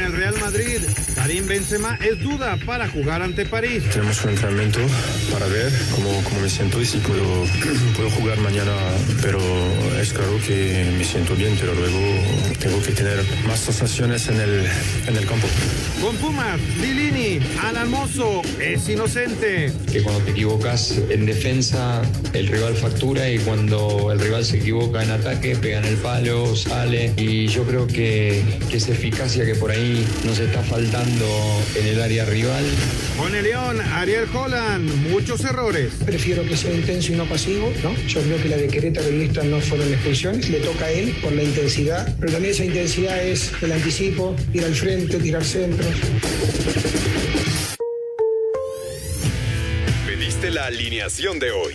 Con el Real Madrid, Karim Benzema es duda para jugar ante París. Tenemos un entrenamiento para ver cómo, cómo me siento y si puedo, puedo jugar mañana, pero es claro que me siento bien, pero luego tengo que tener más sensaciones en el, en el campo. Con Pumas, Lilini, Alan Mozo, es inocente. que cuando te equivocas en defensa el rival factura y cuando el rival se equivoca en ataque pegan el palo, sale y yo creo que, que esa eficacia que por ahí nos está faltando en el área rival. Con el León, Ariel Holland, muchos errores. Prefiero que sea intenso y no pasivo, ¿no? Yo creo que la de Querétaro y esta no fueron expulsiones, le toca a él por la intensidad, pero también esa intensidad es el anticipo, ir al frente, tirar centros. Pediste la alineación de hoy.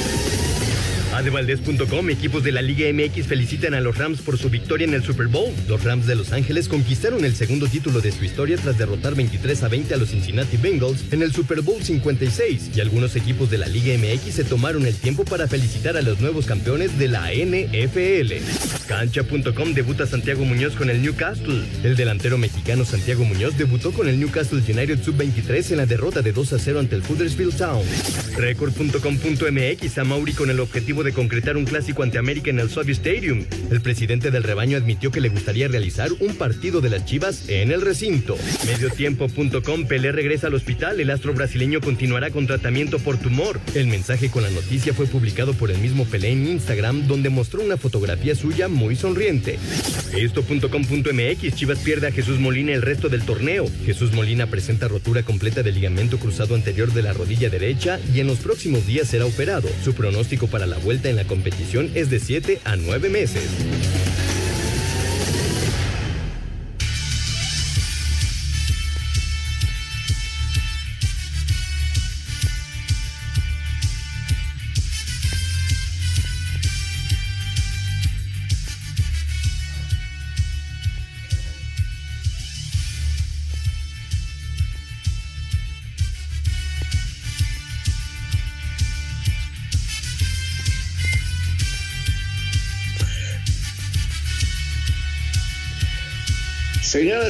Adevaldez.com, equipos de la Liga MX felicitan a los Rams por su victoria en el Super Bowl. Los Rams de Los Ángeles conquistaron el segundo título de su historia tras derrotar 23 a 20 a los Cincinnati Bengals en el Super Bowl 56. Y algunos equipos de la Liga MX se tomaron el tiempo para felicitar a los nuevos campeones de la NFL. Cancha.com debuta Santiago Muñoz con el Newcastle. El delantero mexicano Santiago Muñoz debutó con el Newcastle United Sub-23 en la derrota de 2 a 0 ante el Huddersfield Town. Record.com.mx a Mauri con el objetivo de concretar un clásico ante América en el Sophie Stadium. El presidente del rebaño admitió que le gustaría realizar un partido de las Chivas en el recinto. Mediotiempo.com Pelé regresa al hospital. El astro brasileño continuará con tratamiento por tumor. El mensaje con la noticia fue publicado por el mismo Pelé en Instagram, donde mostró una fotografía suya muy sonriente. Esto.com.mx Chivas pierde a Jesús Molina el resto del torneo. Jesús Molina presenta rotura completa del ligamento cruzado anterior de la rodilla derecha y en los próximos días será operado. Su pronóstico para la vuelta en la competición es de 7 a 9 meses.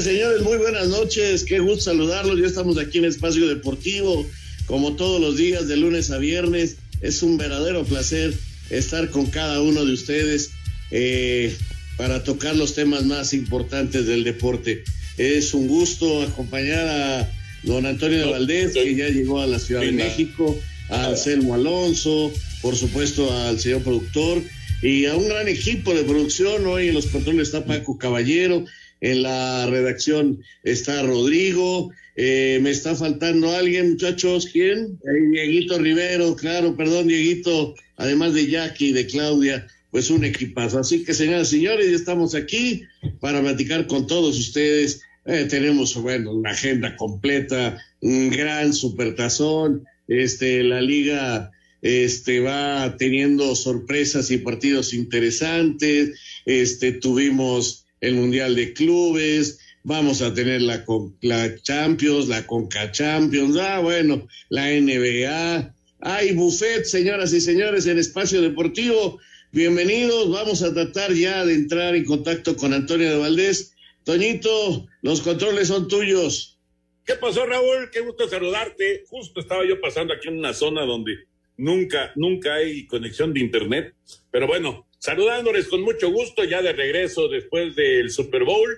Señoras, señores, muy buenas noches. Qué gusto saludarlos. Ya estamos aquí en Espacio Deportivo, como todos los días, de lunes a viernes. Es un verdadero placer estar con cada uno de ustedes eh, para tocar los temas más importantes del deporte. Es un gusto acompañar a don Antonio de Valdés, que ya llegó a la Ciudad de México, a Anselmo Alonso, por supuesto al señor productor y a un gran equipo de producción. Hoy en los controles está Paco Caballero, en la redacción está Rodrigo. Eh, me está faltando alguien, muchachos. ¿Quién? Eh, Dieguito Rivero, claro, perdón, Dieguito. Además de Jackie y de Claudia, pues un equipazo. Así que, señoras y señores, ya estamos aquí para platicar con todos ustedes. Eh, tenemos, bueno, una agenda completa, un gran supertazón. Este, la liga este, va teniendo sorpresas y partidos interesantes. Este, tuvimos el Mundial de Clubes, vamos a tener la, la Champions, la Conca Champions, ah, bueno, la NBA. Hay buffet, señoras y señores, en Espacio Deportivo. Bienvenidos, vamos a tratar ya de entrar en contacto con Antonio de Valdés. Toñito, los controles son tuyos. ¿Qué pasó, Raúl? Qué gusto saludarte. Justo estaba yo pasando aquí en una zona donde nunca, nunca hay conexión de internet. Pero bueno, saludándoles con mucho gusto ya de regreso después del Super Bowl,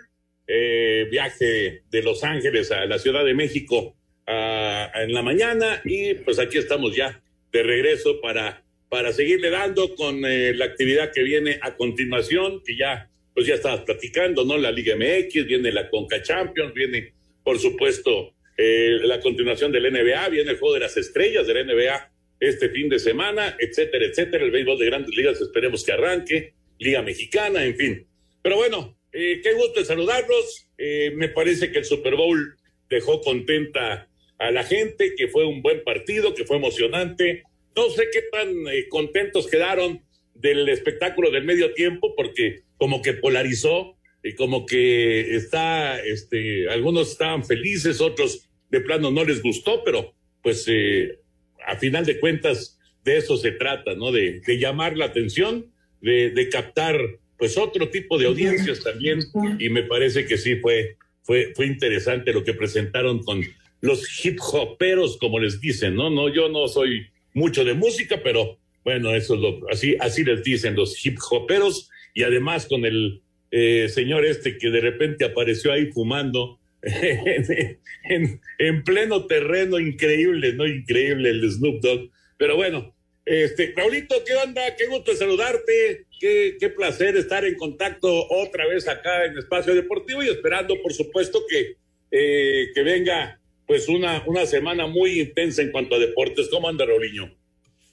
eh, viaje de Los Ángeles a la Ciudad de México en la mañana y pues aquí estamos ya de regreso para, para seguirle dando con eh, la actividad que viene a continuación, que ya pues ya estabas platicando, ¿no? La Liga MX, viene la Conca Champions, viene por supuesto eh, la continuación del NBA, viene el juego de las estrellas del NBA este fin de semana, etcétera, etcétera. El béisbol de grandes ligas esperemos que arranque, Liga Mexicana, en fin. Pero bueno, eh, qué gusto saludarlos. Eh, me parece que el Super Bowl dejó contenta a la gente, que fue un buen partido, que fue emocionante. No sé qué tan contentos quedaron del espectáculo del medio tiempo, porque como que polarizó y como que está, este, algunos estaban felices, otros de plano no les gustó, pero pues eh, a final de cuentas de eso se trata, ¿no? De, de llamar la atención, de, captar pues otro tipo de audiencias también y me parece que sí fue, fue, fue interesante lo que presentaron con los hip hoperos, como les dicen, ¿no? No, yo no soy mucho de música, pero bueno, eso es lo, así, así les dicen los hip hoperos y además con el eh, señor este que de repente apareció ahí fumando en, en, pleno terreno, increíble, ¿no? Increíble el Snoop Dogg. Pero bueno, este, Raulito, ¿qué onda? Qué gusto saludarte, qué, qué placer estar en contacto otra vez acá en Espacio Deportivo y esperando, por supuesto, que, eh, que venga pues una, una semana muy intensa en cuanto a deportes. ¿Cómo anda, Raulinho?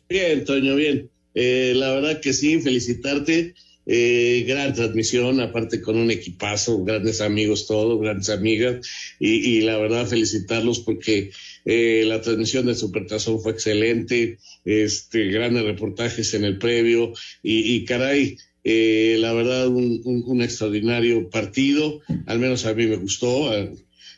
Bien, Toño, bien. Eh, la verdad que sí, felicitarte eh, gran transmisión, aparte con un equipazo, grandes amigos todos, grandes amigas, y, la verdad felicitarlos porque eh, la transmisión de Supertazón fue excelente, este, grandes reportajes en el previo, y, caray, eh, la verdad un, un, extraordinario partido, al menos a mí me gustó,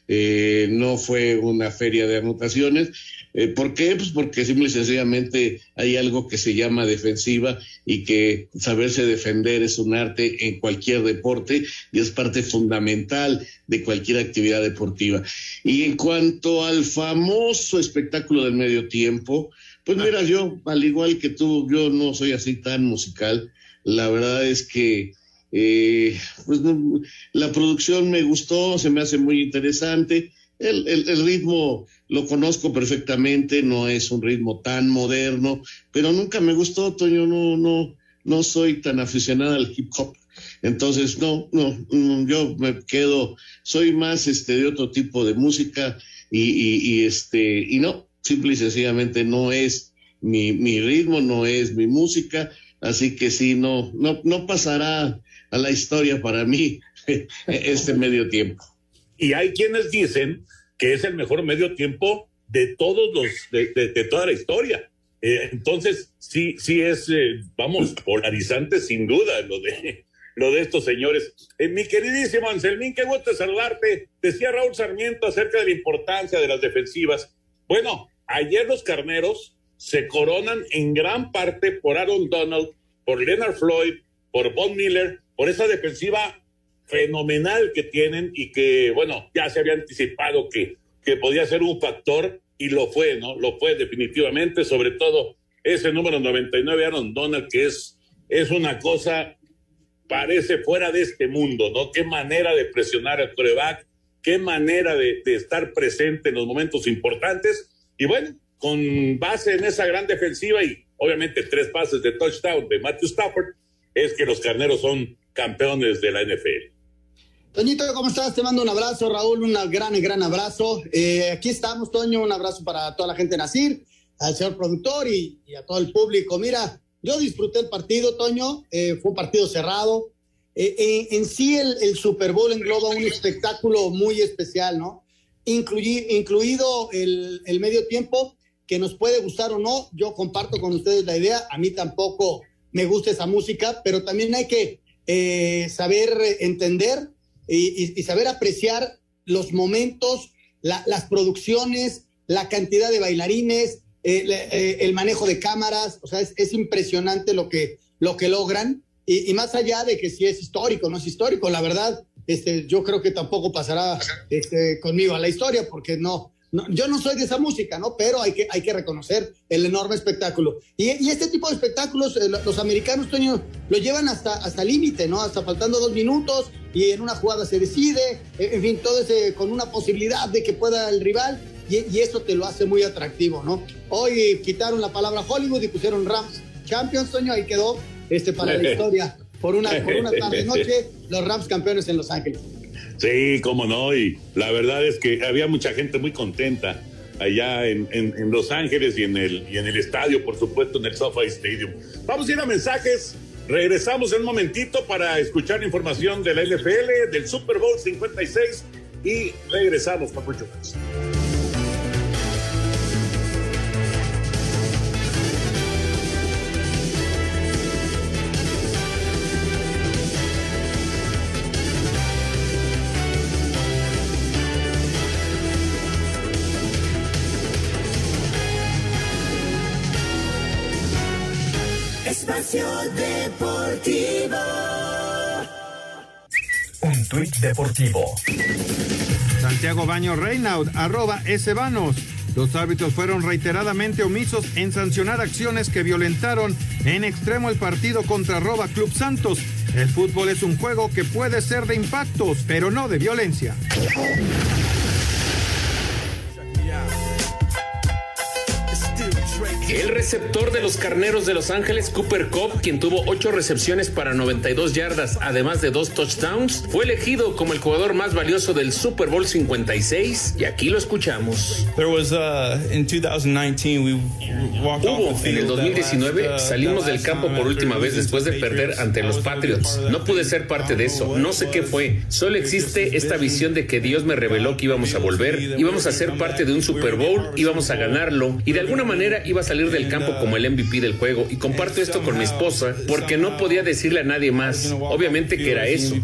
eh, no fue una feria de anotaciones. Eh, ¿Por qué? Pues porque simple y sencillamente hay algo que se llama defensiva y que saberse defender es un arte en cualquier deporte y es parte fundamental de cualquier actividad deportiva. Y en cuanto al famoso espectáculo del medio tiempo, pues mira, yo, al igual que tú, yo no soy así tan musical. La verdad es que eh, pues la producción me gustó, se me hace muy interesante. El, el, ritmo lo conozco perfectamente, no es un ritmo tan moderno, pero nunca me gustó, Toño, no, no, no soy tan aficionado al hip hop. Entonces, no, no, mm, yo me quedo, soy más este de otro tipo de música y, y, y este, y no, simple y sencillamente no es mi, mi ritmo, no es mi música, así que sí, no, no, no pasará a la historia para mí este medio tiempo. Y hay quienes dicen que es el mejor medio tiempo de todos los, de, toda la historia. Eh, entonces, sí, sí es, eh, vamos, polarizante sin duda lo de, lo de estos señores. Eh, mi queridísimo Anselmín, qué gusto saludarte. Decía Raúl Sarmiento acerca de la importancia de las defensivas. Bueno, ayer los carneros se coronan en gran parte por Aaron Donald, por Leonard Floyd, por Von Miller por esa defensiva fenomenal que tienen y que, bueno, ya se había anticipado que, que podía ser un factor y lo fue, ¿no? Lo fue definitivamente, sobre todo ese número 99, Aaron Donald, que es, es una cosa, parece fuera de este mundo, ¿no? Qué manera de presionar al coreback, qué manera de, de estar presente en los momentos importantes. Y bueno, con base en esa gran defensiva y obviamente tres pases de touchdown de Matthew Stafford, es que los carneros son campeones de la NFL. Toñito, ¿cómo estás? Te mando un abrazo, Raúl, un gran, gran abrazo. Eh, aquí estamos, Toño, un abrazo para toda la gente de Nacir, al señor productor y, a todo el público. Mira, yo disfruté el partido, Toño, eh, fue un partido cerrado. Eh, en sí, el, Super Bowl engloba un espectáculo muy especial, ¿no? incluido el, el medio tiempo, que nos puede gustar o no. Yo comparto con ustedes la idea, a mí tampoco me gusta esa música, pero también hay que eh, saber entender y, saber apreciar los momentos, las producciones, la cantidad de bailarines, eh, eh, el manejo de cámaras, o sea, es, impresionante lo que, lo que logran. Y, más allá de que si es histórico, no es histórico, la verdad, este, yo creo que tampoco pasará este, conmigo a la historia, porque no, yo no soy de esa música, ¿no? Pero hay que, hay que reconocer el enorme espectáculo. Y, este tipo de espectáculos, eh, los americanos, Toño, lo llevan hasta, hasta límite, ¿no? Hasta faltando dos minutos y en una jugada se decide, en fin, todo ese con una posibilidad de que pueda el rival y, eso te lo hace muy atractivo, ¿no? Hoy quitaron la palabra Hollywood y pusieron Rams Champions, Toño, ahí quedó este para la historia. Por una, por una tarde noche, los Rams campeones en Los Ángeles. Sí, cómo no, y la verdad es que había mucha gente muy contenta allá en, Los Ángeles y en, el, y en el estadio, por supuesto, en el SoFi Stadium. Vamos a ir a mensajes. Regresamos en un momentito para escuchar información de la NFL, del Super Bowl 56 y regresamos, mucho deportivo. Santiago Baño Reinaud, arroba S. Los árbitros fueron reiteradamente omisos en sancionar acciones que violentaron en extremo el partido contra Arroba Club Santos. El fútbol es un juego que puede ser de impactos, pero no de violencia. El receptor de los Carneros de Los Ángeles, Cooper Cobb, quien tuvo ocho recepciones para 92 yardas, además de dos touchdowns, fue elegido como el jugador más valioso del Super Bowl 56 y aquí lo escuchamos. Uh, Hubo en el 2019 uh, salimos del campo por última vez después de perder ante los Patriots. No pude ser parte de eso, no sé qué fue. Solo existe esta visión de que Dios me reveló que íbamos a volver, íbamos a ser parte de un Super Bowl, íbamos a ganarlo y de alguna manera iba a salir del campo como el MVP del juego y comparto esto con mi esposa porque no podía decirle a nadie más, obviamente que era eso.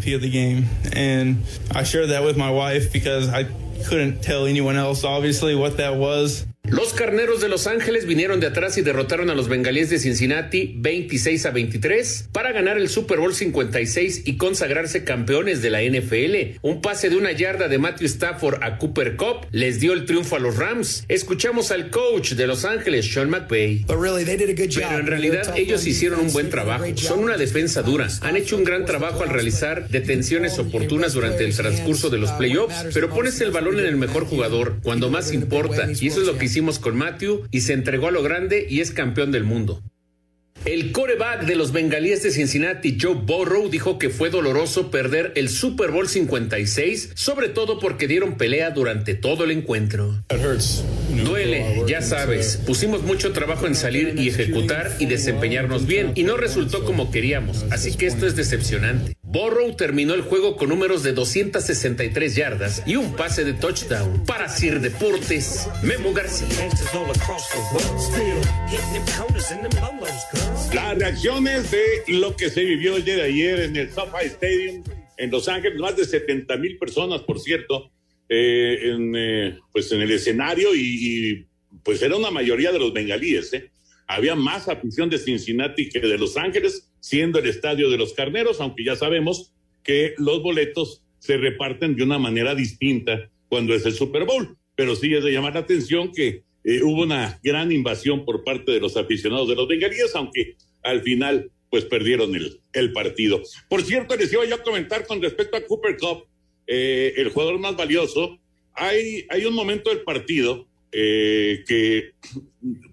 couldn't tell anyone else obviously what that was. Los carneros de Los Ángeles vinieron de atrás y derrotaron a los bengalíes de Cincinnati 26 a 23 para ganar el Super Bowl 56 y consagrarse campeones de la NFL. Un pase de una yarda de Matthew Stafford a Cooper Cup les dio el triunfo a los Rams. Escuchamos al coach de Los Ángeles, Sean McVay. Pero en realidad ellos hicieron un buen trabajo. Son una defensa dura. Han hecho un gran trabajo al realizar detenciones oportunas durante el transcurso de los playoffs, pero pones el balón en el mejor jugador cuando más importa y eso es lo que hicimos con Matthew y se entregó a lo grande y es campeón del mundo. El coreback de los bengalíes de Cincinnati, Joe Burrow, dijo que fue doloroso perder el Super Bowl 56, sobre todo porque dieron pelea durante todo el encuentro. Duele, ya sabes, pusimos mucho trabajo en salir y ejecutar y desempeñarnos bien, y no resultó como queríamos, así que esto es decepcionante. Burrow terminó el juego con números de 263 yardas y un pase de touchdown. Para Sir Deportes, Memo García. Las reacciones de lo que se vivió el día de ayer en el SoFi Stadium en Los Ángeles, más de 70 mil personas, por cierto, eh, en, eh, pues en el escenario y, pues era una mayoría de los bengalíes. ¿eh? Había más afición de Cincinnati que de Los Ángeles, siendo el estadio de los carneros, aunque ya sabemos que los boletos se reparten de una manera distinta cuando es el Super Bowl. Pero sí es de llamar la atención que eh, hubo una gran invasión por parte de los aficionados de los bengalíes, aunque al final pues perdieron el, partido. Por cierto, les iba yo a comentar con respecto a Cooper Cup, eh, el jugador más valioso. Hay un momento del partido eh, que,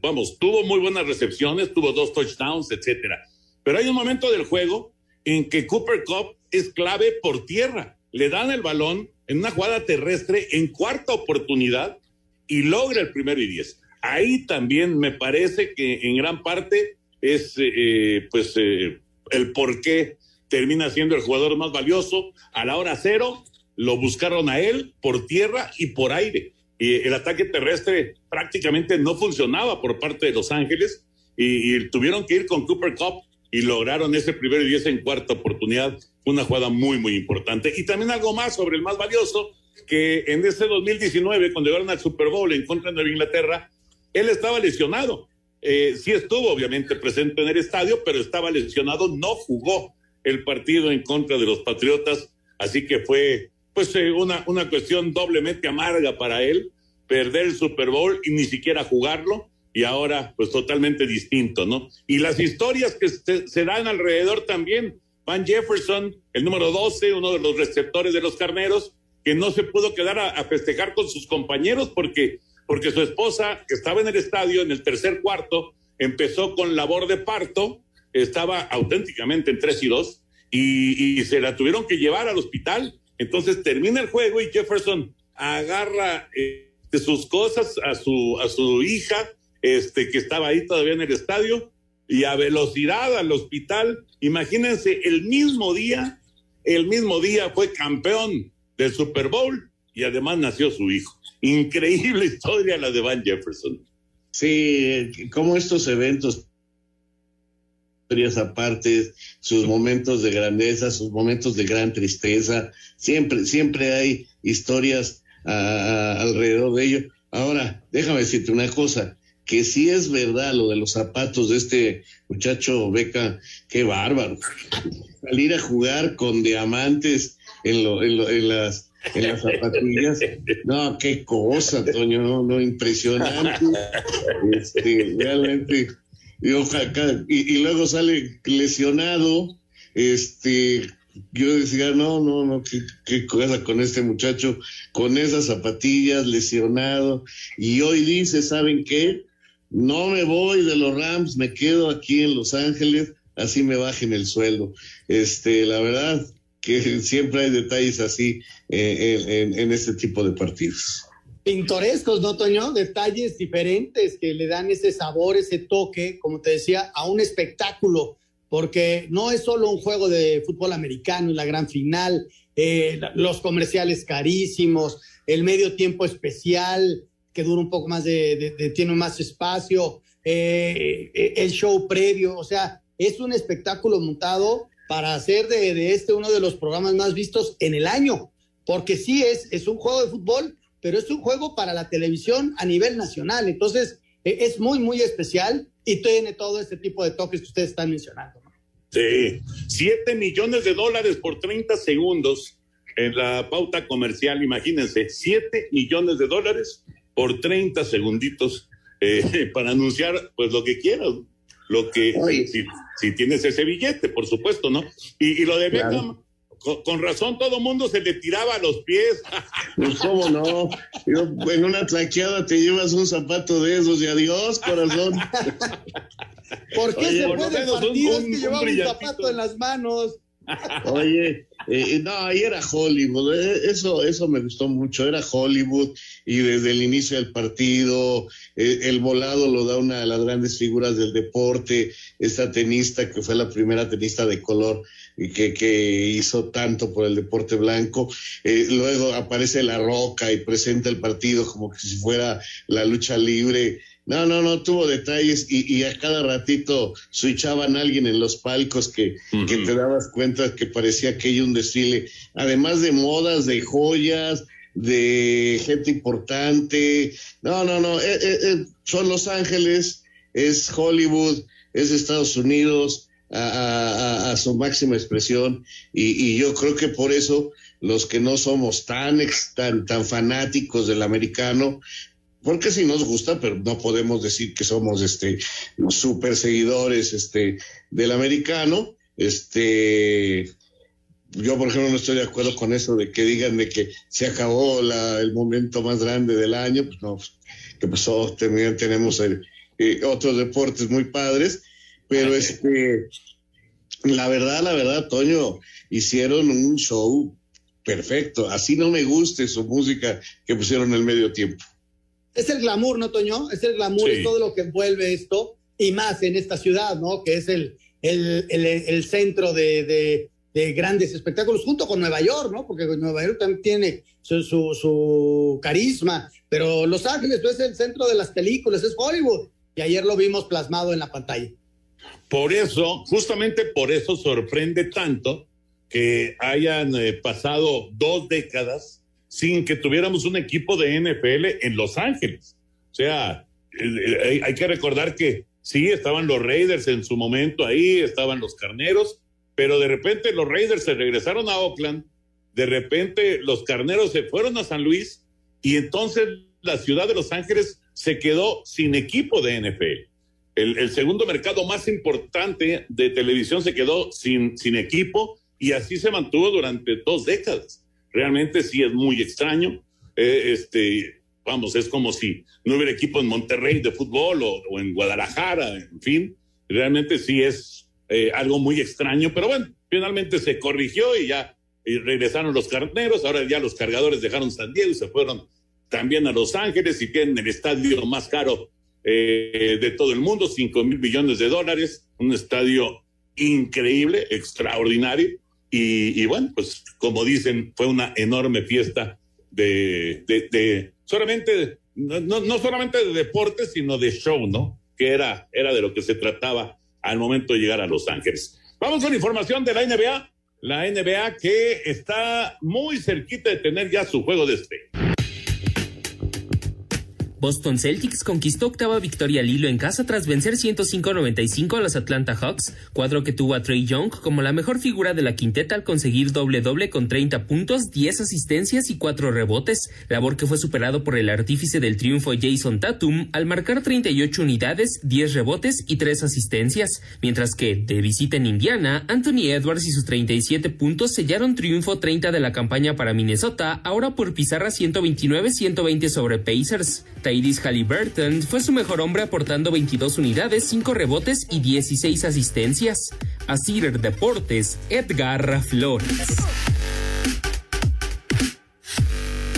vamos, tuvo muy buenas recepciones, tuvo dos touchdowns, etcétera. Pero hay un momento del juego en que Cooper Cup es clave por tierra. Le dan el balón en una jugada terrestre en cuarta oportunidad y logra el primero y diez. Ahí también me parece que en gran parte es eh, pues eh, el por qué termina siendo el jugador más valioso. A la hora cero lo buscaron a él por tierra y por aire. Y el ataque terrestre prácticamente no funcionaba por parte de Los Ángeles y, tuvieron que ir con Cooper Cup y lograron ese primero y diez en cuarta oportunidad. Una jugada muy, muy importante. Y también algo más sobre el más valioso que en ese 2019, cuando llegaron al Super Bowl en contra de Nueva Inglaterra, él estaba lesionado. Eh, sí estuvo obviamente presente en el estadio, pero estaba lesionado, no jugó el partido en contra de los Patriotas, así que fue pues eh, una, una cuestión doblemente amarga para él, perder el Super Bowl y ni siquiera jugarlo, y ahora pues totalmente distinto, ¿no? Y las historias que se, dan alrededor también, Van Jefferson, el número 12, uno de los receptores de los carneros, que no se pudo quedar a, a festejar con sus compañeros porque, porque su esposa, que estaba en el estadio en el tercer cuarto, empezó con labor de parto, estaba auténticamente en 3 y 2, y, y se la tuvieron que llevar al hospital. Entonces termina el juego y Jefferson agarra eh, sus cosas a su, a su hija, este, que estaba ahí todavía en el estadio, y a velocidad al hospital. Imagínense, el mismo día, el mismo día fue campeón del Super Bowl y además nació su hijo. Increíble historia la de Van Jefferson. Sí, como estos eventos, historias aparte, sus momentos de grandeza, sus momentos de gran tristeza, siempre, siempre hay historias a, a, alrededor de ello. Ahora, déjame decirte una cosa, que sí es verdad lo de los zapatos de este muchacho Beca, qué bárbaro. Salir a jugar con diamantes en, lo, en, lo, en las en las zapatillas. No, qué cosa, Toño, no, no, impresionante. Este, realmente. Y, y, luego sale lesionado. Este, yo decía, no, no, no, qué, qué cosa con este muchacho, con esas zapatillas, lesionado. Y hoy dice, ¿saben qué? No me voy de los Rams, me quedo aquí en Los Ángeles, así me bajen el sueldo. Este, la verdad, que siempre hay detalles así eh, en, en, este tipo de partidos. Pintorescos, ¿no, Toño? Detalles diferentes que le dan ese sabor, ese toque, como te decía, a un espectáculo, porque no es solo un juego de fútbol americano, la gran final, eh, los comerciales carísimos, el medio tiempo especial, que dura un poco más de, de, de tiene más espacio, eh, el show previo, o sea, es un espectáculo montado para hacer de, de, este uno de los programas más vistos en el año, porque sí es, es un juego de fútbol, pero es un juego para la televisión a nivel nacional, entonces eh, es muy, muy especial y tiene todo este tipo de toques que ustedes están mencionando. ¿no? Sí, siete millones de dólares por 30 segundos en la pauta comercial, imagínense, siete millones de dólares por 30 segunditos eh, para anunciar pues lo que quieras lo que si, si, tienes ese billete, por supuesto, ¿no? Y, y lo de Beckham, claro. Con, con, razón todo mundo se le tiraba a los pies. Pues cómo no, Yo, en una traqueada te llevas un zapato de esos y adiós, corazón. ¿Por qué Oye, se por puede partir un, un, que llevaba un zapato en las manos? Oye, eh, no, ahí era Hollywood, eh, eso, eso me gustó mucho, era Hollywood y desde el inicio del partido, eh, el volado lo da una de las grandes figuras del deporte, esta tenista que fue la primera tenista de color y que, que hizo tanto por el deporte blanco, eh, luego aparece La Roca y presenta el partido como que si fuera la lucha libre, no, no, no, tuvo detalles y, y, a cada ratito switchaban a alguien en los palcos que, uh -huh. que te dabas cuenta que parecía aquello un desfile, además de modas, de joyas, de gente importante. No, no, no, eh, eh, eh, son Los Ángeles, es Hollywood, es Estados Unidos a, a, a su máxima expresión y, y, yo creo que por eso los que no somos tan, tan, tan fanáticos del americano, porque sí nos gusta, pero no podemos decir que somos este super seguidores este del americano. Este yo por ejemplo no estoy de acuerdo con eso de que digan de que se acabó la, el momento más grande del año, pues no, que pasó, también tenemos el, eh, otros deportes muy padres, pero este la verdad, la verdad, Toño, hicieron un show perfecto. Así no me guste su música que pusieron en el medio tiempo es el glamour, ¿no, Toño? Es el glamour, sí. es todo lo que envuelve esto, y más en esta ciudad, ¿no? Que es el, el, el, el centro de, de, de, grandes espectáculos, junto con Nueva York, ¿no? Porque Nueva York también tiene su, su, su carisma, pero Los Ángeles pues, es el centro de las películas, es Hollywood, y ayer lo vimos plasmado en la pantalla. Por eso, justamente por eso sorprende tanto que hayan eh, pasado dos décadas sin que tuviéramos un equipo de NFL en Los Ángeles. O sea, eh, hay que recordar que sí, estaban los Raiders en su momento ahí, estaban los Carneros, pero de repente los Raiders se regresaron a Oakland, de repente los Carneros se fueron a San Luis y entonces la ciudad de Los Ángeles se quedó sin equipo de NFL. El, el, segundo mercado más importante de televisión se quedó sin, sin equipo y así se mantuvo durante dos décadas. Realmente sí es muy extraño. Eh, este, vamos, es como si no hubiera equipo en Monterrey de fútbol o, o en Guadalajara, en fin. Realmente sí es eh, algo muy extraño, pero bueno, finalmente se corrigió y ya regresaron los carneros, ahora ya los cargadores dejaron San Diego y se fueron también a Los Ángeles y tienen el estadio más caro eh, de todo el mundo, 5 mil millones de dólares, un estadio increíble, extraordinario. Y, bueno, pues como dicen, fue una enorme fiesta de, de, solamente, no, no, solamente de deporte, sino de show, ¿no? Que era, era de lo que se trataba al momento de llegar a Los Ángeles. Vamos con información de la NBA. La NBA que está muy cerquita de tener ya su juego de este. Boston Celtics conquistó octava victoria al hilo en casa tras vencer 105-95 a los Atlanta Hawks, cuadro que tuvo a Trey Young como la mejor figura de la quinteta al conseguir doble-doble con 30 puntos, 10 asistencias y 4 rebotes, labor que fue superado por el artífice del triunfo Jason Tatum al marcar 38 unidades, 10 rebotes y 3 asistencias, mientras que, de visita en Indiana, Anthony Edwards y sus 37 puntos sellaron triunfo 30 de la campaña para Minnesota, ahora por pizarra 129-120 sobre Pacers. Tyrese Halliburton fue su mejor hombre aportando 22 unidades, 5 rebotes y 16 asistencias. A Cider Deportes, Edgar Flores.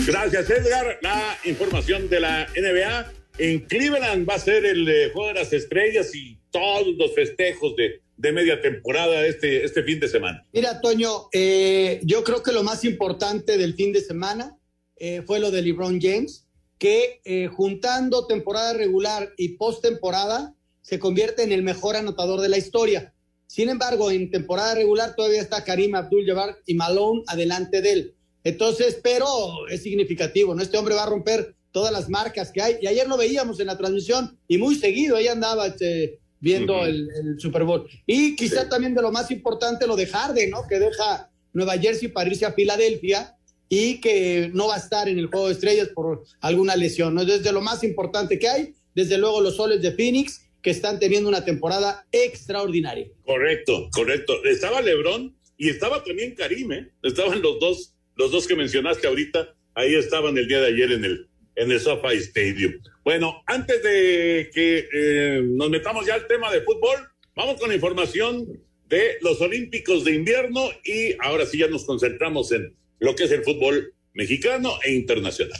Gracias, Edgar. La información de la NBA. En Cleveland va a ser el eh, Juego de las Estrellas y todos los festejos de, de media temporada este, este fin de semana. Mira, Toño, eh, yo creo que lo más importante del fin de semana eh, fue lo de LeBron James que eh, juntando temporada regular y postemporada se convierte en el mejor anotador de la historia. Sin embargo, en temporada regular todavía está Karim Abdul-Jabbar y Malone adelante de él. Entonces, pero es significativo, ¿no? Este hombre va a romper todas las marcas que hay. Y ayer lo veíamos en la transmisión y muy seguido, ahí andaba este, viendo uh -huh. el, el, Super Bowl. Y quizá sí. también de lo más importante, lo de Harden, ¿no? Que deja Nueva Jersey para irse a Filadelfia y que no va a estar en el juego de estrellas por alguna lesión. ¿no? Desde lo más importante que hay, desde luego los soles de Phoenix, que están teniendo una temporada extraordinaria. Correcto, correcto. Estaba Lebron y estaba también Karim, ¿eh? Estaban los dos, los dos que mencionaste ahorita, ahí estaban el día de ayer en el, en el SoFi Stadium. Bueno, antes de que eh, nos metamos ya al tema de fútbol, vamos con información de los Olímpicos de invierno y ahora sí ya nos concentramos en lo que es el fútbol mexicano e internacional.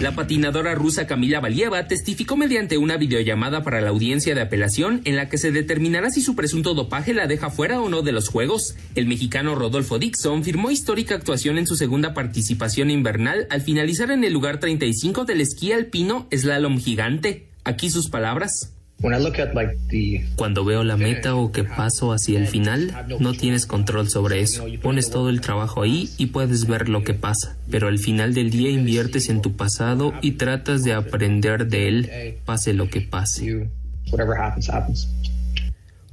La patinadora rusa Camila Valieva testificó mediante una videollamada para la audiencia de apelación en la que se determinará si su presunto dopaje la deja fuera o no de los Juegos. El mexicano Rodolfo Dixon firmó histórica actuación en su segunda participación invernal al finalizar en el lugar 35 del esquí alpino slalom gigante. Aquí sus palabras. Cuando veo la meta o que paso hacia el final, no tienes control sobre eso. Pones todo el trabajo ahí y puedes ver lo que pasa, pero al final del día inviertes en tu pasado y tratas de aprender de él, pase lo que pase.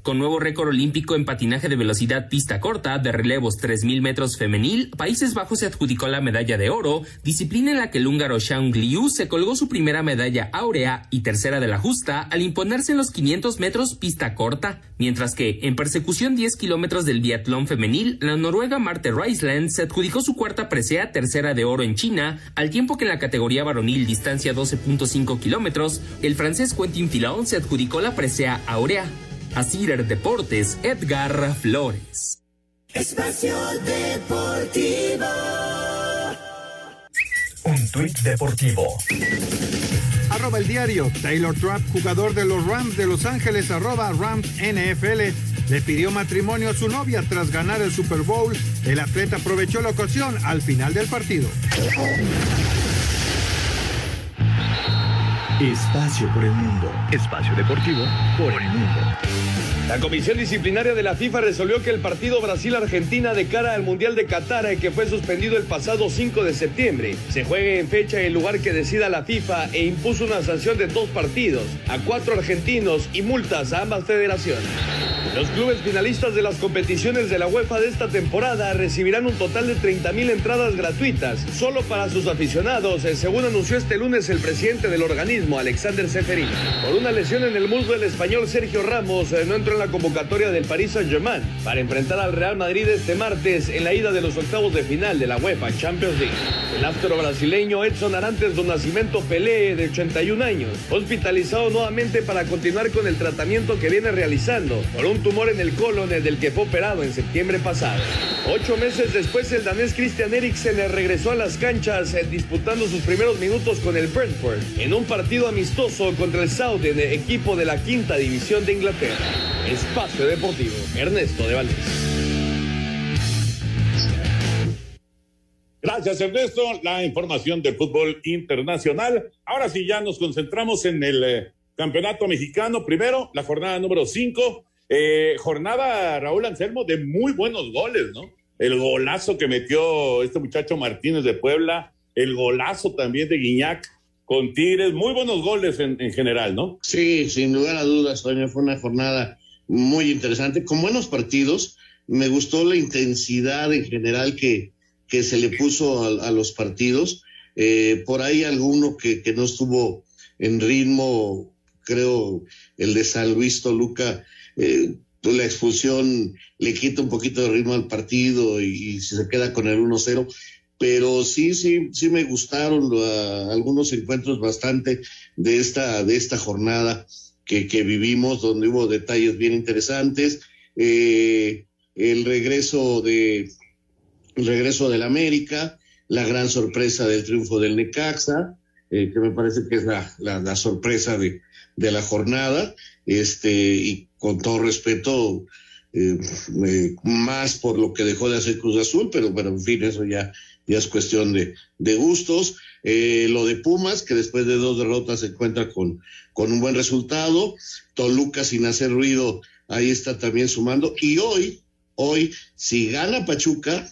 Con nuevo récord olímpico en patinaje de velocidad pista corta de relevos 3.000 metros femenil, Países Bajos se adjudicó la medalla de oro, disciplina en la que el húngaro Shang Liu se colgó su primera medalla áurea y tercera de la justa al imponerse en los 500 metros pista corta, mientras que en persecución 10 kilómetros del biatlón femenil, la noruega Marte Reisland se adjudicó su cuarta presea tercera de oro en China, al tiempo que en la categoría varonil distancia 12.5 kilómetros, el francés Quentin Filon se adjudicó la presea áurea. A Cider Deportes, Edgar Flores. Espacio Deportivo. Un tuit deportivo. Arroba el diario. Taylor Trapp, jugador de los Rams de Los Ángeles, arroba Rams NFL, le pidió matrimonio a su novia tras ganar el Super Bowl. El atleta aprovechó la ocasión al final del partido. Espacio por el mundo. Espacio deportivo por el mundo. La Comisión Disciplinaria de la FIFA resolvió que el partido Brasil-Argentina de cara al Mundial de Qatar, que fue suspendido el pasado 5 de septiembre, se juegue en fecha y lugar que decida la FIFA e impuso una sanción de dos partidos a cuatro argentinos y multas a ambas federaciones. Los clubes finalistas de las competiciones de la UEFA de esta temporada recibirán un total de 30.000 entradas gratuitas solo para sus aficionados, eh, según anunció este lunes el presidente del organismo, Alexander Seferin. Por una lesión en el muslo, el español Sergio Ramos eh, no entró en la convocatoria del Paris Saint-Germain para enfrentar al Real Madrid este martes en la ida de los octavos de final de la UEFA Champions League. El astro brasileño Edson Arantes do Nascimento Pelé, de 81 años, hospitalizado nuevamente para continuar con el tratamiento que viene realizando por un tumor en el colon del que fue operado en septiembre pasado. Ocho meses después, el danés Christian Eriksen regresó a las canchas eh, disputando sus primeros minutos con el Brentford en un partido amistoso contra el Southampton, equipo de la quinta división de Inglaterra. Espacio Deportivo, Ernesto de Valdés. Gracias, Ernesto. La información del fútbol internacional. Ahora sí, ya nos concentramos en el eh, campeonato mexicano. Primero, la jornada número 5. Eh, jornada, Raúl Anselmo, de muy buenos goles, ¿no? El golazo que metió este muchacho Martínez de Puebla, el golazo también de Guiñac con Tigres, muy buenos goles en, en general, ¿no? Sí, sin lugar a dudas, Toño, fue una jornada muy interesante, con buenos partidos. Me gustó la intensidad en general que, que se le puso a, a los partidos. Eh, por ahí alguno que, que, no estuvo en ritmo, creo el de San Luis Toluca, eh, la expulsión le quita un poquito de ritmo al partido y, y se queda con el 1-0. Pero sí, sí, sí me gustaron uh, algunos encuentros bastante de esta, de esta jornada que, que vivimos, donde hubo detalles bien interesantes. Eh, el regreso de el regreso del América, la gran sorpresa del triunfo del Necaxa, eh, que me parece que es la, la, la sorpresa de, de, la jornada, este, y con todo respeto, eh, más por lo que dejó de hacer Cruz Azul, pero bueno, en fin, eso ya, ya es cuestión de, de gustos. Eh, lo de Pumas, que después de dos derrotas se encuentra con, con un buen resultado. Toluca sin hacer ruido, ahí está también sumando. Y hoy, hoy, si gana Pachuca,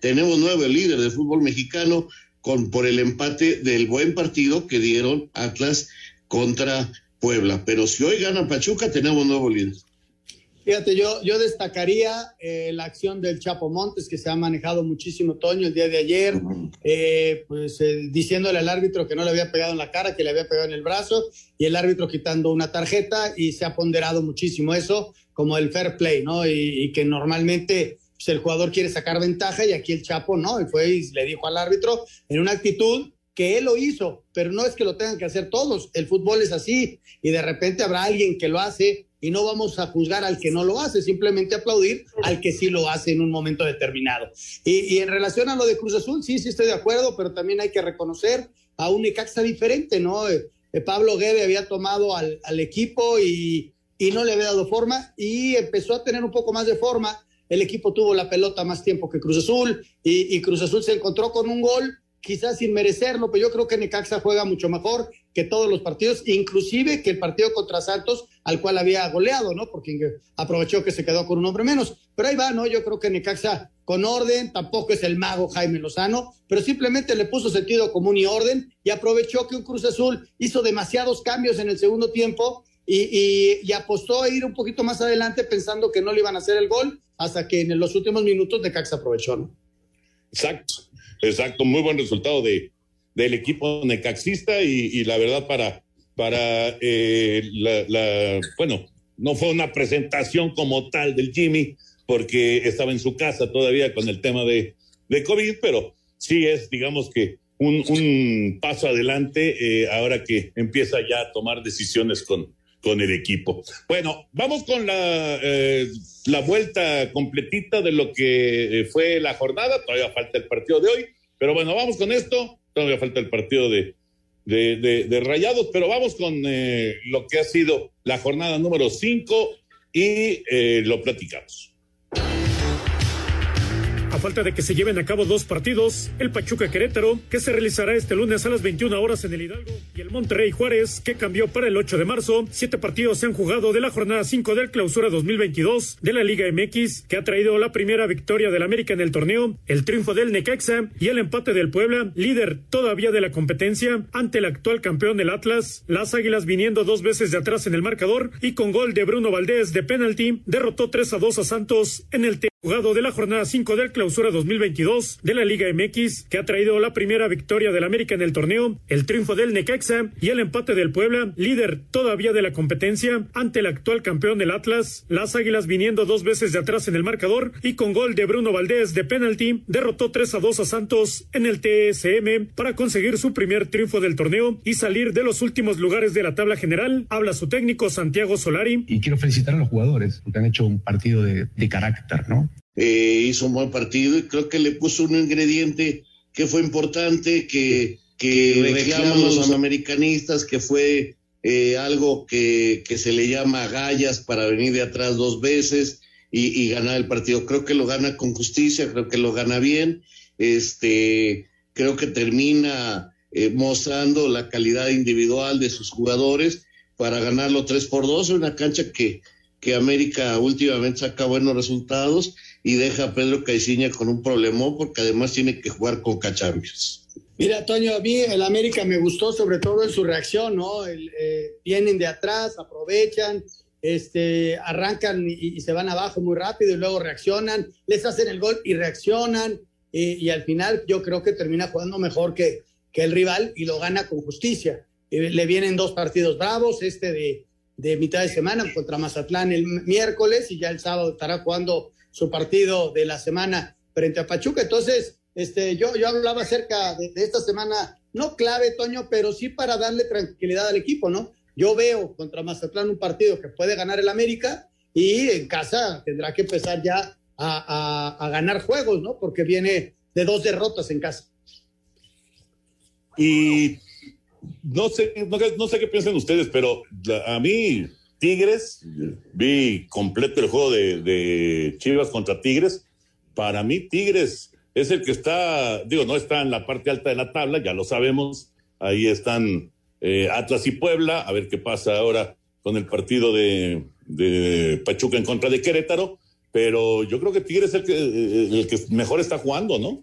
tenemos nuevo líder del fútbol mexicano con, por el empate del buen partido que dieron Atlas contra Puebla. Pero si hoy gana Pachuca, tenemos nuevo líder. Fíjate, yo, yo destacaría eh, la acción del Chapo Montes, que se ha manejado muchísimo, Toño, el día de ayer, eh, pues eh, diciéndole al árbitro que no le había pegado en la cara, que le había pegado en el brazo, y el árbitro quitando una tarjeta, y se ha ponderado muchísimo eso, como el fair play, ¿no? Y, y que normalmente pues, el jugador quiere sacar ventaja, y aquí el Chapo, ¿no? Y fue y le dijo al árbitro en una actitud que él lo hizo, pero no es que lo tengan que hacer todos, el fútbol es así, y de repente habrá alguien que lo hace y no vamos a juzgar al que no lo hace, simplemente aplaudir al que sí lo hace en un momento determinado. Y, y en relación a lo de Cruz Azul, sí, sí estoy de acuerdo, pero también hay que reconocer a un Necaxa diferente, ¿no? Eh, eh, Pablo Guede había tomado al, al equipo y, y, no le había dado forma y empezó a tener un poco más de forma. El equipo tuvo la pelota más tiempo que Cruz Azul y, y Cruz Azul se encontró con un gol quizás sin merecerlo, pero yo creo que Necaxa juega mucho mejor que todos los partidos, inclusive que el partido contra Santos, al cual había goleado, ¿no? Porque aprovechó que se quedó con un hombre menos. Pero ahí va, ¿no? Yo creo que Necaxa con orden, tampoco es el mago Jaime Lozano, pero simplemente le puso sentido común y orden y aprovechó que un Cruz Azul hizo demasiados cambios en el segundo tiempo y, apostó a ir un poquito más adelante pensando que no le iban a hacer el gol hasta que en los últimos minutos Necaxa aprovechó, ¿no? Exacto. Exacto, muy buen resultado de, del equipo necaxista y la verdad para, para eh, la, bueno, no fue una presentación como tal del Jimmy porque estaba en su casa todavía con el tema de, de COVID, pero sí es, digamos que un, un paso adelante eh, ahora que empieza ya a tomar decisiones con, con el equipo. Bueno, vamos con la, eh, la vuelta completita de lo que eh, fue la jornada. Todavía falta el partido de hoy, pero bueno, vamos con esto. Todavía falta el partido de, de, de, de Rayados, pero vamos con eh, lo que ha sido la jornada número 5 y eh, lo platicamos. A falta de que se lleven a cabo dos partidos, el Pachuca Querétaro, que se realizará este lunes a las 21 horas en el Hidalgo, y el Monterrey Juárez, que cambió para el 8 de marzo. Siete partidos se han jugado de la jornada 5 del clausura 2022 de la Liga MX, que ha traído la primera victoria del América en el torneo, el triunfo del Necaxa y el empate del Puebla, líder todavía de la competencia, ante el actual campeón del Atlas. Las Águilas viniendo dos veces de atrás en el marcador y con gol de Bruno Valdés de penalti, derrotó 3 a 2 a Santos en el jugado de la jornada 5 del clausura 2022 de la Liga MX, que ha traído la primera victoria del América en el torneo, el triunfo del Necaxa y el empate del Puebla, líder todavía de la competencia, ante el actual campeón del Atlas. Las Águilas viniendo dos veces de atrás en el marcador y con gol de Bruno Valdés de penalti, derrotó 3 a 2 a Santos en el TSM para conseguir su primer triunfo del torneo y salir de los últimos lugares de la tabla general. Habla su técnico Santiago Solari. Y quiero felicitar a los jugadores porque han hecho un partido de, de carácter, ¿no? Eh, hizo un buen partido y creo que le puso un ingrediente que fue importante, que, que reclaman los americanistas, que fue eh, algo que, que, se le llama gallas para venir de atrás dos veces y, y, ganar el partido. Creo que lo gana con justicia, creo que lo gana bien, este, creo que termina eh, mostrando la calidad individual de sus jugadores para ganarlo 3 por 2 en una cancha que, que América últimamente saca buenos resultados y deja a Pedro Caiciña con un problemón porque además tiene que jugar con Cachampions. Mira, Toño, a mí el América me gustó sobre todo en su reacción, ¿no? Eh, vienen de atrás, aprovechan, este, arrancan y, se van abajo muy rápido y luego reaccionan, les hacen el gol y reaccionan y, y al final yo creo que termina jugando mejor que, que el rival y lo gana con justicia. Eh, le vienen dos partidos bravos, este de, de mitad de semana contra Mazatlán el miércoles y ya el sábado estará jugando su partido de la semana frente a Pachuca. Entonces, este, yo, yo hablaba acerca de, esta semana, no clave, Toño, pero sí para darle tranquilidad al equipo, ¿no? Yo veo contra Mazatlán un partido que puede ganar el América y en casa tendrá que empezar ya a, a ganar juegos, ¿no? Porque viene de dos derrotas en casa. Y no sé, no, no sé qué piensan ustedes, pero a mí Tigres, vi completo el juego de, de, Chivas contra Tigres. Para mí, Tigres es el que está, digo, no está en la parte alta de la tabla, ya lo sabemos. Ahí están eh, Atlas y Puebla, a ver qué pasa ahora con el partido de, de, Pachuca en contra de Querétaro. Pero yo creo que Tigres es el que, el que mejor está jugando, ¿no?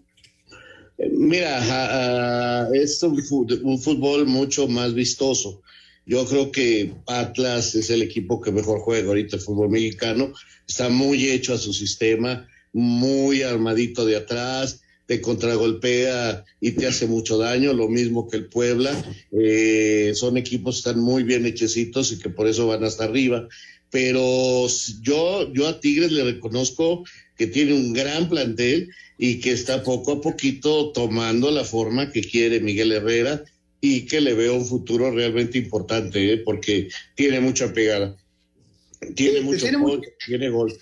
Mira, es un fútbol mucho más vistoso. Yo creo que Atlas es el equipo que mejor juega ahorita el fútbol mexicano. Está muy hecho a su sistema, muy armadito de atrás, te contragolpea y te hace mucho daño, lo mismo que el Puebla. Eh, son equipos que están muy bien hechecitos y que por eso van hasta arriba. Pero yo, yo a Tigres le reconozco que tiene un gran plantel y que está poco a poquito tomando la forma que quiere Miguel Herrera y que le veo un futuro realmente importante, ¿eh? porque tiene mucha pegada. Tiene Sí, mucho tiene gol, mucho- tiene gol.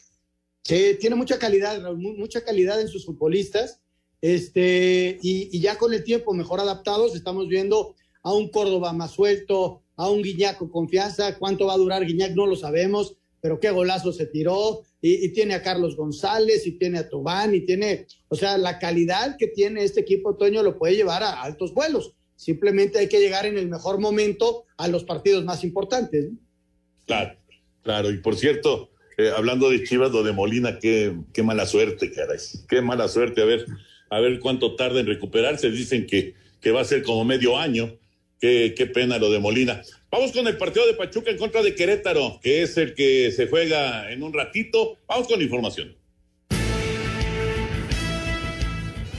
Sí, tiene mucha calidad, Raúl, mucha calidad en sus futbolistas. Este, y, y ya con el tiempo mejor adaptados, estamos viendo a un Córdoba más suelto, a un Guiñac con confianza. ¿Cuánto va a durar Guiñac? No lo sabemos, pero qué golazo se tiró. Y, tiene a Carlos González, y tiene a Tobán, y tiene, o sea, la calidad que tiene este equipo, Toño, lo puede llevar a altos vuelos. Simplemente hay que llegar en el mejor momento a los partidos más importantes. Claro, claro. Y por cierto, eh, hablando de Chivas, lo de Molina, qué, qué mala suerte, caray. Qué mala suerte. A ver, a ver cuánto tarda en recuperarse. Dicen que, que va a ser como medio año. Qué, qué pena lo de Molina. Vamos con el partido de Pachuca en contra de Querétaro, que es el que se juega en un ratito. Vamos con información.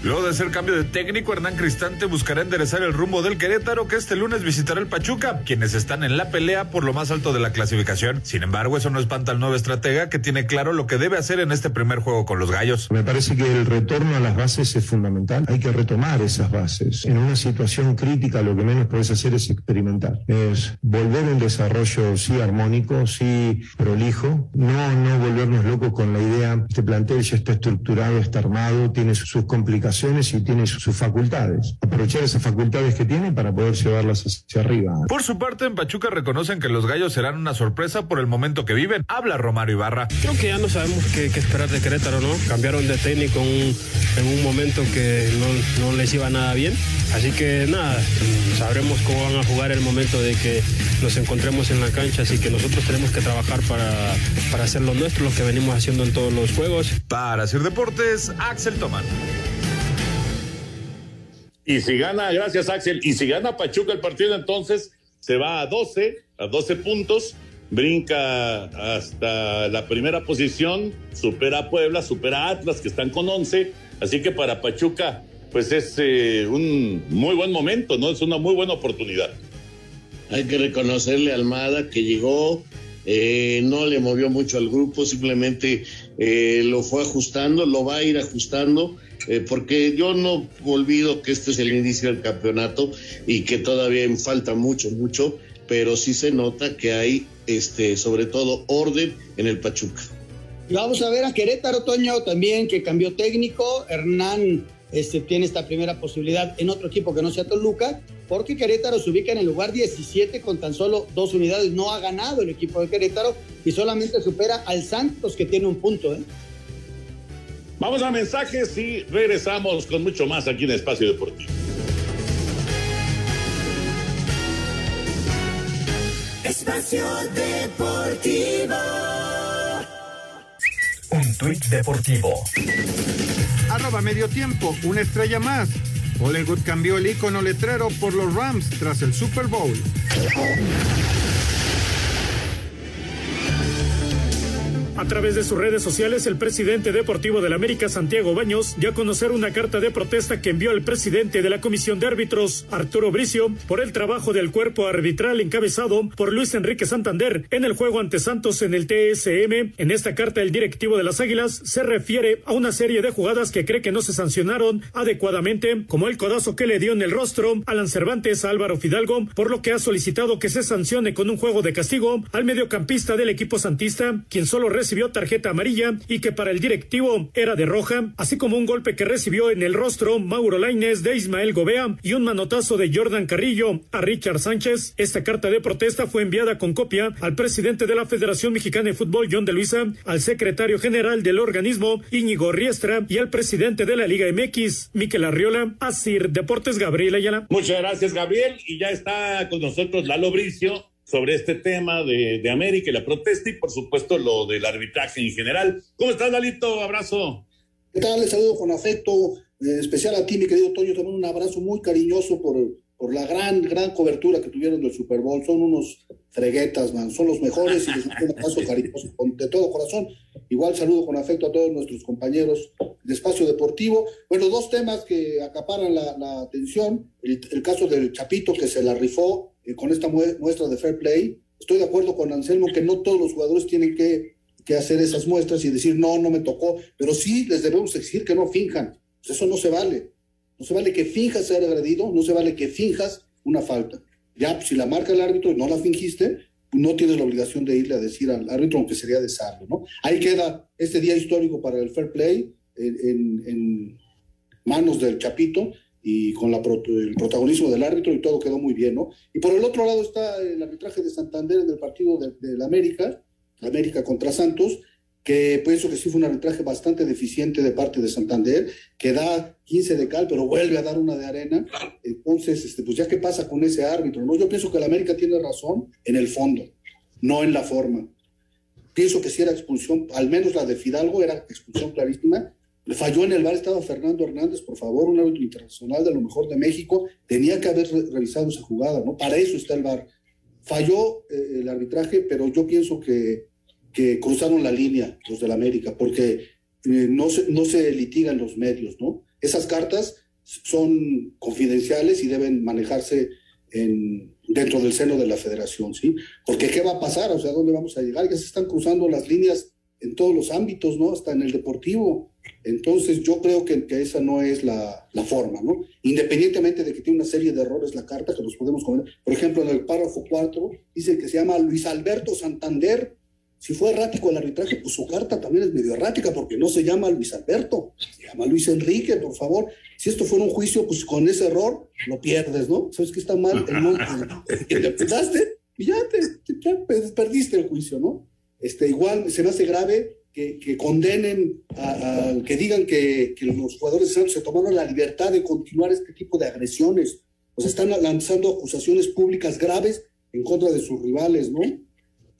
Luego de hacer cambio de técnico, Hernán Cristante buscará enderezar el rumbo del Querétaro, que este lunes visitará el Pachuca, quienes están en la pelea por lo más alto de la clasificación. Sin embargo, eso no espanta al nuevo estratega, que tiene claro lo que debe hacer en este primer juego con los gallos. Me parece que el retorno a las bases es fundamental. Hay que retomar esas bases. En una situación crítica lo que menos puedes hacer es experimentar. Es volver un desarrollo sí armónico, sí prolijo. No, no volvernos locos con la idea, este plantel ya está estructurado, está armado, tiene sus complicaciones y tiene sus facultades. Aprovechar esas facultades que tiene para poder llevarlas hacia arriba. Por su parte, en Pachuca reconocen que los gallos serán una sorpresa por el momento que viven. Habla Romario Ibarra. Creo que ya no sabemos qué, esperar de Querétaro, ¿no? Cambiaron de técnico en un momento que no, no les iba nada bien. Así que nada, sabremos cómo van a jugar el momento de que nos encontremos en la cancha, así que nosotros tenemos que trabajar para, para hacer lo nuestro, lo que venimos haciendo en todos los juegos. Para hacer deportes, Axel Tomán. Y si gana, gracias Axel, y si gana Pachuca el partido entonces se va a 12, a 12 puntos, brinca hasta la primera posición, supera a Puebla, supera a Atlas que están con 11, así que para Pachuca pues es eh, un muy buen momento, ¿no? Es una muy buena oportunidad. Hay que reconocerle a Almada que llegó, eh, no le movió mucho al grupo, simplemente eh, lo fue ajustando, lo va a ir ajustando, porque yo no olvido que este es el inicio del campeonato y que todavía falta mucho, mucho, pero sí se nota que hay, este, sobre todo, orden en el Pachuca. Vamos a ver a Querétaro, Toño, también, que cambió técnico. Hernán este, tiene esta primera posibilidad en otro equipo que no sea Toluca, porque Querétaro se ubica en el lugar 17 con tan solo dos unidades. No ha ganado el equipo de Querétaro y solamente supera al Santos que tiene un punto. ¿eh? Vamos a mensajes y regresamos con mucho más aquí en Espacio Deportivo. Espacio Deportivo. Un tuit deportivo Arroba medio tiempo, una estrella más. Hollywood cambió el icono letrero por los Rams tras el Super Bowl. A través de sus redes sociales, el presidente deportivo del América, Santiago Baños, dio a conocer una carta de protesta que envió al presidente de la Comisión de Árbitros, Arturo Bricio, por el trabajo del cuerpo arbitral encabezado por Luis Enrique Santander en el juego ante Santos en el TSM. En esta carta, el directivo de las Águilas se refiere a una serie de jugadas que cree que no se sancionaron adecuadamente, como el codazo que le dio en el rostro a Cervantes a Álvaro Fidalgo, por lo que ha solicitado que se sancione con un juego de castigo al mediocampista del equipo santista, quien solo recibió tarjeta amarilla y que para el directivo era de roja, así como un golpe que recibió en el rostro Mauro Laines de Ismael Gobea y un manotazo de Jordan Carrillo a Richard Sánchez. Esta carta de protesta fue enviada con copia al presidente de la Federación Mexicana de Fútbol, John de Luisa, al secretario general del organismo, Íñigo Riestra, y al presidente de la Liga MX, Miquel Arriola, Asir Deportes Gabriel Ayala. Muchas gracias, Gabriel, y ya está con nosotros Lalo Bricio sobre este tema de, de, América y la protesta y por supuesto lo del arbitraje en general. ¿Cómo estás, Lalito? Abrazo. ¿Qué tal? Les saludo con afecto eh, especial a ti, mi querido Toño, también un abrazo muy cariñoso por, por la gran, gran cobertura que tuvieron del Super Bowl. Son unos freguetas, man. Son los mejores y les un abrazo cariñoso de todo corazón. Igual saludo con afecto a todos nuestros compañeros de Espacio Deportivo. Bueno, dos temas que acaparan la, la atención. El, el caso del Chapito que se la rifó eh, con esta muestra de fair play. Estoy de acuerdo con Anselmo que no todos los jugadores tienen que, que, hacer esas muestras y decir, no, no me tocó, pero sí les debemos exigir que no finjan. Pues eso no se vale. No se vale que finjas ser agredido, no se vale que finjas una falta. Ya, pues, si la marca el árbitro y no la fingiste, no tienes la obligación de irle a decir al árbitro, aunque sería desearlo, ¿no? Ahí queda este día histórico para el fair play en, en manos del Chapito y con la, el protagonismo del árbitro y todo quedó muy bien, ¿no? Y por el otro lado está el arbitraje de Santander en el partido de, de América, América contra Santos, que pienso que sí fue un arbitraje bastante deficiente de parte de Santander, que da 15 de cal, pero vuelve a dar una de arena. Entonces, este, pues ya qué pasa con ese árbitro, ¿no? Yo pienso que la América tiene razón en el fondo, no en la forma. Pienso que si era expulsión, al menos la de Fidalgo era expulsión clarísima, le falló en el bar, estaba Fernando Hernández, por favor, un árbitro internacional de lo mejor de México, tenía que haber revisado esa jugada, ¿no? Para eso está el bar. Falló eh, el arbitraje, pero yo pienso que, que cruzaron la línea los del América, porque eh, no, se, no se litigan los medios, ¿no? Esas cartas son confidenciales y deben manejarse en, dentro del seno de la federación, ¿sí? Porque ¿qué va a pasar? O sea, ¿dónde vamos a llegar? Ya se están cruzando las líneas en todos los ámbitos, ¿no? Hasta en el deportivo. Entonces yo creo que, que esa no es la, la, forma, ¿no? Independientemente de que tiene una serie de errores la carta que los podemos comer. Por ejemplo, en el párrafo 4 dice que se llama Luis Alberto Santander, Si fue errático el arbitraje, pues su carta también es medio errática porque no se llama Luis Alberto, se llama Luis Enrique, por favor. Si esto fuera un juicio, pues con ese error lo pierdes, ¿no? ¿Sabes que está mal? El monte, le pegaste y ya, te, ya perdiste el juicio, ¿no? Este, igual se me hace grave que, que condenen, a, que digan que, que los jugadores de Santos se tomaron la libertad de continuar este tipo de agresiones. O sea, están lanzando acusaciones públicas graves en contra de sus rivales, ¿no?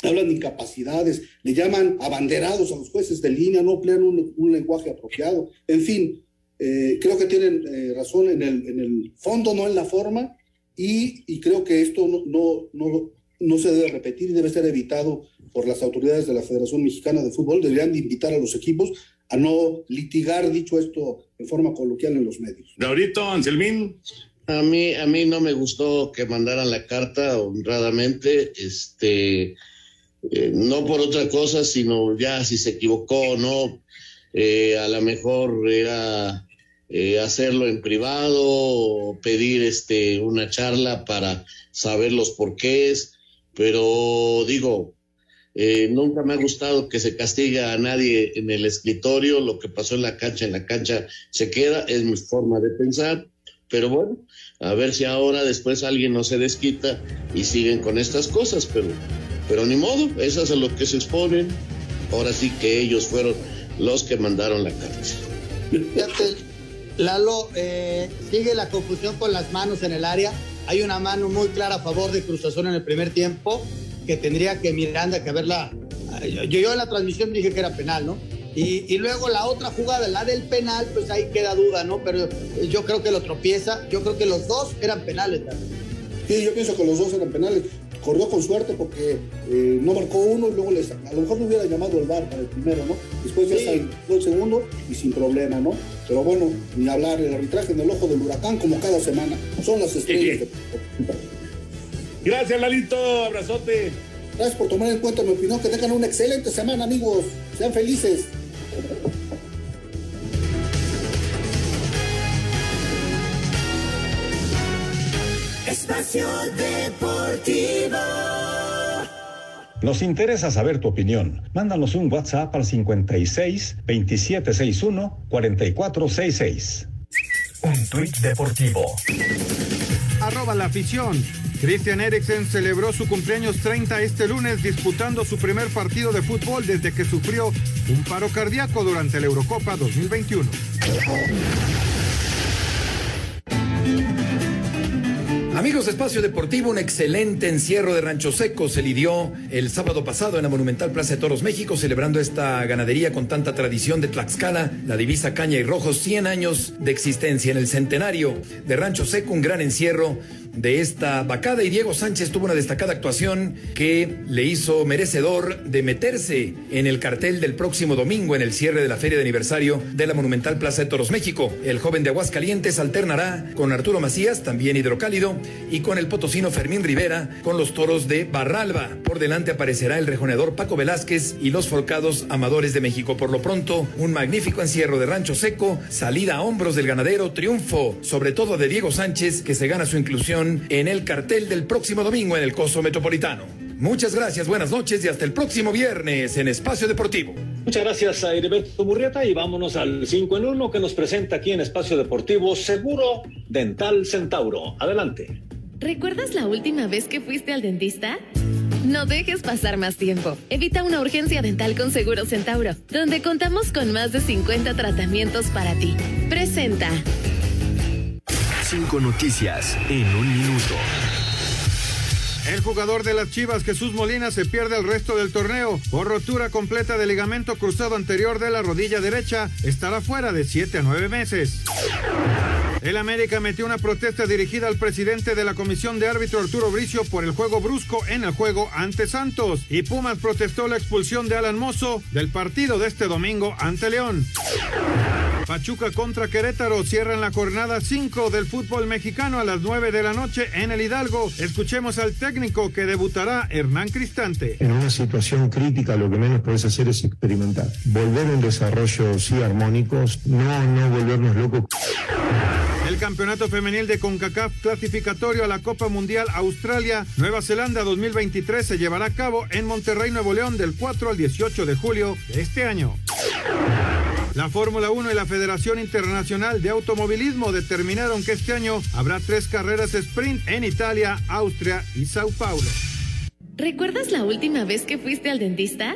Hablan de incapacidades, le llaman abanderados a los jueces de línea, no emplean un, un lenguaje apropiado. En fin, eh, creo que tienen eh, razón en el, en el fondo, no en la forma, y, y creo que esto no, no, no, no se debe repetir y debe ser evitado por las autoridades de la Federación Mexicana de Fútbol. Deberían de invitar a los equipos a no litigar, dicho esto en forma coloquial en los medios. Laurito, Anselmín. A mí, a mí no me gustó que mandaran la carta honradamente, este, eh, no por otra cosa, sino ya si se equivocó o no, eh, a lo mejor era eh, hacerlo en privado o pedir este, una charla para saber los porqués, pero digo, eh, nunca me ha gustado que se castigue a nadie en el escritorio, lo que pasó en la cancha, en la cancha se queda, es mi forma de pensar, pero bueno, a ver si ahora después alguien no se desquita y siguen con estas cosas, pero, pero ni modo, esas es a lo que se exponen, ahora sí que ellos fueron los que mandaron la carta. Lalo, eh, sigue la confusión con las manos en el área. Hay una mano muy clara a favor de Cruz Azul en el primer tiempo, que tendría que Miranda que haberla. Yo, yo en la transmisión dije que era penal, ¿no? Y, luego la otra jugada, la del penal, pues ahí queda duda, ¿no? Pero yo creo que lo tropieza. Yo creo que los dos eran penales. también. Sí, yo pienso que los dos eran penales. Corrió con suerte porque eh, no marcó uno y luego les, a lo mejor no hubiera llamado el VAR para el primero, ¿no? Después ya salió el segundo y sin problema, ¿no? Pero bueno, ni hablar, el arbitraje en el ojo del huracán como cada semana. Son las estrellas. de- Gracias, Lalito. Abrazote. Gracias por tomar en cuenta mi opinión. Que tengan una excelente semana, amigos. Sean felices. Espacio Deportivo. Nos interesa saber tu opinión. Mándanos un WhatsApp al 56 2761 4466. Un tuit deportivo. Arroba la afición. Christian Eriksen celebró su cumpleaños 30 este lunes disputando su primer partido de fútbol desde que sufrió un paro cardíaco durante la Eurocopa 2021. Amigos de Espacio Deportivo, un excelente encierro de Rancho Seco se lidió el sábado pasado en la Monumental Plaza de Toros México, celebrando esta ganadería con tanta tradición de Tlaxcala, la divisa caña y rojo, 100 años de existencia en el centenario de Rancho Seco, un gran encierro de esta vacada y Diego Sánchez tuvo una destacada actuación que le hizo merecedor de meterse en el cartel del próximo domingo en el cierre de la feria de aniversario de la Monumental Plaza de Toros México. El joven de Aguascalientes alternará con Arturo Macías, también hidrocálido, y con el potosino Fermín Rivera con los toros de Barralba. Por delante aparecerá el rejoneador Paco Velázquez y los forcados amadores de México. Por lo pronto, un magnífico encierro de Rancho Seco, salida a hombros del ganadero, triunfo sobre todo de Diego Sánchez que se gana su inclusión en el cartel del próximo domingo en el Coso Metropolitano. Muchas gracias, buenas noches y hasta el próximo viernes en Espacio Deportivo. Muchas gracias a Heriberto Murrieta y vámonos al 5 en 1 que nos presenta aquí en Espacio Deportivo Seguro Dental Centauro. Adelante. ¿Recuerdas la última vez que fuiste al dentista? No dejes pasar más tiempo. Evita una urgencia dental con Seguro Centauro, donde contamos con más de 50 tratamientos para ti. Presenta. Cinco noticias en un minuto. El jugador de las Chivas, Jesús Molina, se pierde el resto del torneo por rotura completa del ligamento cruzado anterior de la rodilla derecha. Estará fuera de 7 a 9 meses. El América metió una protesta dirigida al presidente de la comisión de árbitro Arturo Bricio por el juego brusco en el juego ante Santos. Y Pumas protestó la expulsión de Alan Mozo del partido de este domingo ante León. Pachuca contra Querétaro cierran la jornada 5 del fútbol mexicano a las 9 de la noche en el Hidalgo. Escuchemos al técnico que debutará, Hernán Cristante. En una situación crítica lo que menos puedes hacer es experimentar. Volver un desarrollo sí armónico, no, no volvernos locos. El campeonato femenil de CONCACAF clasificatorio a la Copa Mundial Australia Nueva Zelanda 2023 se llevará a cabo en Monterrey, Nuevo León del 4 al 18 de julio de este año. La Fórmula 1 y la Federación Internacional de Automovilismo determinaron que este año habrá tres carreras sprint en Italia, Austria y Sao Paulo. ¿Recuerdas la última vez que fuiste al dentista?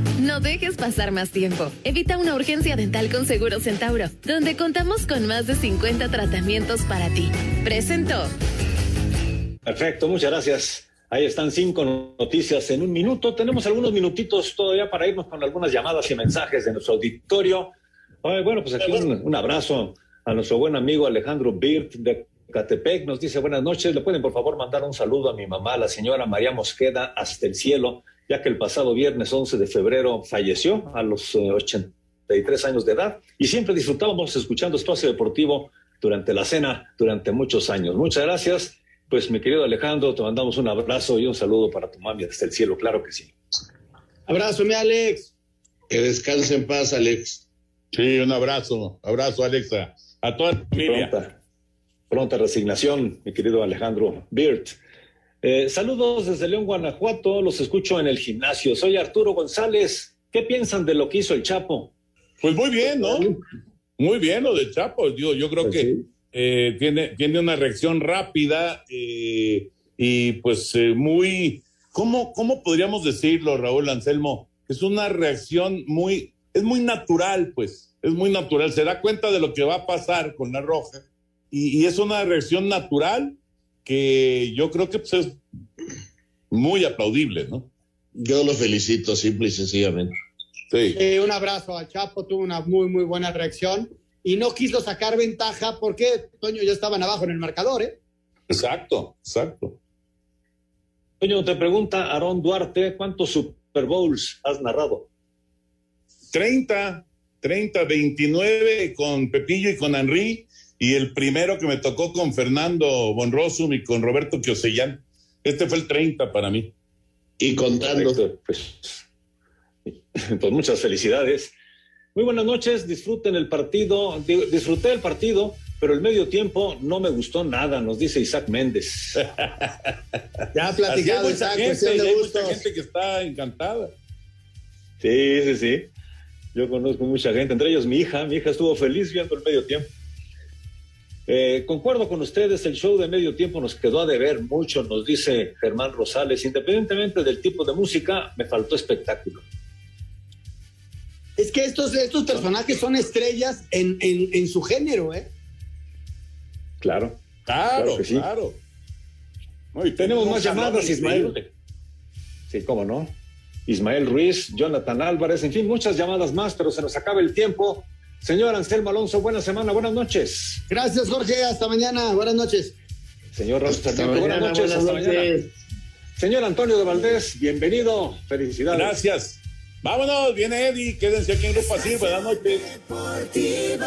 No dejes pasar más tiempo. Evita una urgencia dental con Seguro Centauro, donde contamos con más de 50 tratamientos para ti. Presento. Perfecto, muchas gracias. Ahí están cinco noticias en un minuto. Tenemos algunos minutitos todavía para irnos con algunas llamadas y mensajes de nuestro auditorio. Ay, bueno, pues aquí un, un abrazo a nuestro buen amigo Alejandro Birt de Catepec. Nos dice buenas noches. ¿Le pueden por favor mandar un saludo a mi mamá, la señora María Mosqueda, hasta el cielo, ya que el pasado viernes 11 de febrero falleció a los eh, 83 años de edad y siempre disfrutábamos escuchando Espacio Deportivo durante la cena durante muchos años. Muchas gracias. Pues mi querido Alejandro, te mandamos un abrazo y un saludo para tu mami hasta el cielo, claro que sí. Abrazo, mi Alex. Que descanse en paz, Alex. Sí, un abrazo. Abrazo, Alexa. A toda la familia. Pronta, pronta resignación, mi querido Alejandro Birt. Eh, saludos desde León, Guanajuato. Los escucho en el gimnasio. Soy Arturo González. ¿Qué piensan de lo que hizo el Chapo? Pues muy bien, ¿no? Muy bien lo del Chapo. Yo, yo creo que eh, tiene, tiene una reacción rápida eh, y pues muy, ¿cómo, ¿cómo podríamos decirlo, Raúl Anselmo? Es una reacción muy, es muy natural, pues, es muy natural. Se da cuenta de lo que va a pasar con la roja y, y es una reacción natural que yo creo que pues, es muy aplaudible, ¿no? Yo lo felicito, simple y sencillamente. Sí. Eh, un abrazo a Chapo, tuvo una muy, muy buena reacción y no quiso sacar ventaja porque Toño ya estaban abajo en el marcador, ¿eh? Exacto, exacto. Toño, te pregunta Aarón Duarte, ¿cuántos Super Bowls has narrado? 30, 30, 29 con Pepillo y con Henry, y el primero que me tocó con Fernando Bonrosum y con Roberto Kiosellán. Este fue el 30 para mí. Y contando. Pues, pues muchas felicidades. Muy buenas noches, disfruten el partido. Di- Disfruté el partido, pero el medio tiempo no me gustó nada, nos dice Isaac Méndez. Ya ha hay platicado, Isaac, gente, cuestión de hay mucha gente que está encantada. Sí, sí, sí. Yo conozco mucha gente, entre ellos mi hija. Mi hija estuvo feliz viendo el medio tiempo. Eh, concuerdo con ustedes, el show de medio tiempo nos quedó a deber mucho, nos dice Germán Rosales. Independientemente del tipo de música, me faltó espectáculo. Es que estos, estos personajes son estrellas en, en, en su género, ¿eh? Claro. Claro, que sí. claro. No, y Tenemos más llamadas, Ismael. Sí, cómo no. Ismael Ruiz, Jonathan Álvarez, en fin, muchas llamadas más, pero se nos acaba el tiempo. Señor Anselmo Alonso, buena semana, buenas noches. Gracias, Jorge. Hasta mañana. Buenas noches. Señor Sarmiento, buenas mañana, noches. buenas hasta mañana. Señor Antonio de Valdés, bienvenido. Felicidades. Gracias. Vámonos, viene Eddie, quédense aquí en Grupo Asir, buenas noches. Deportivo.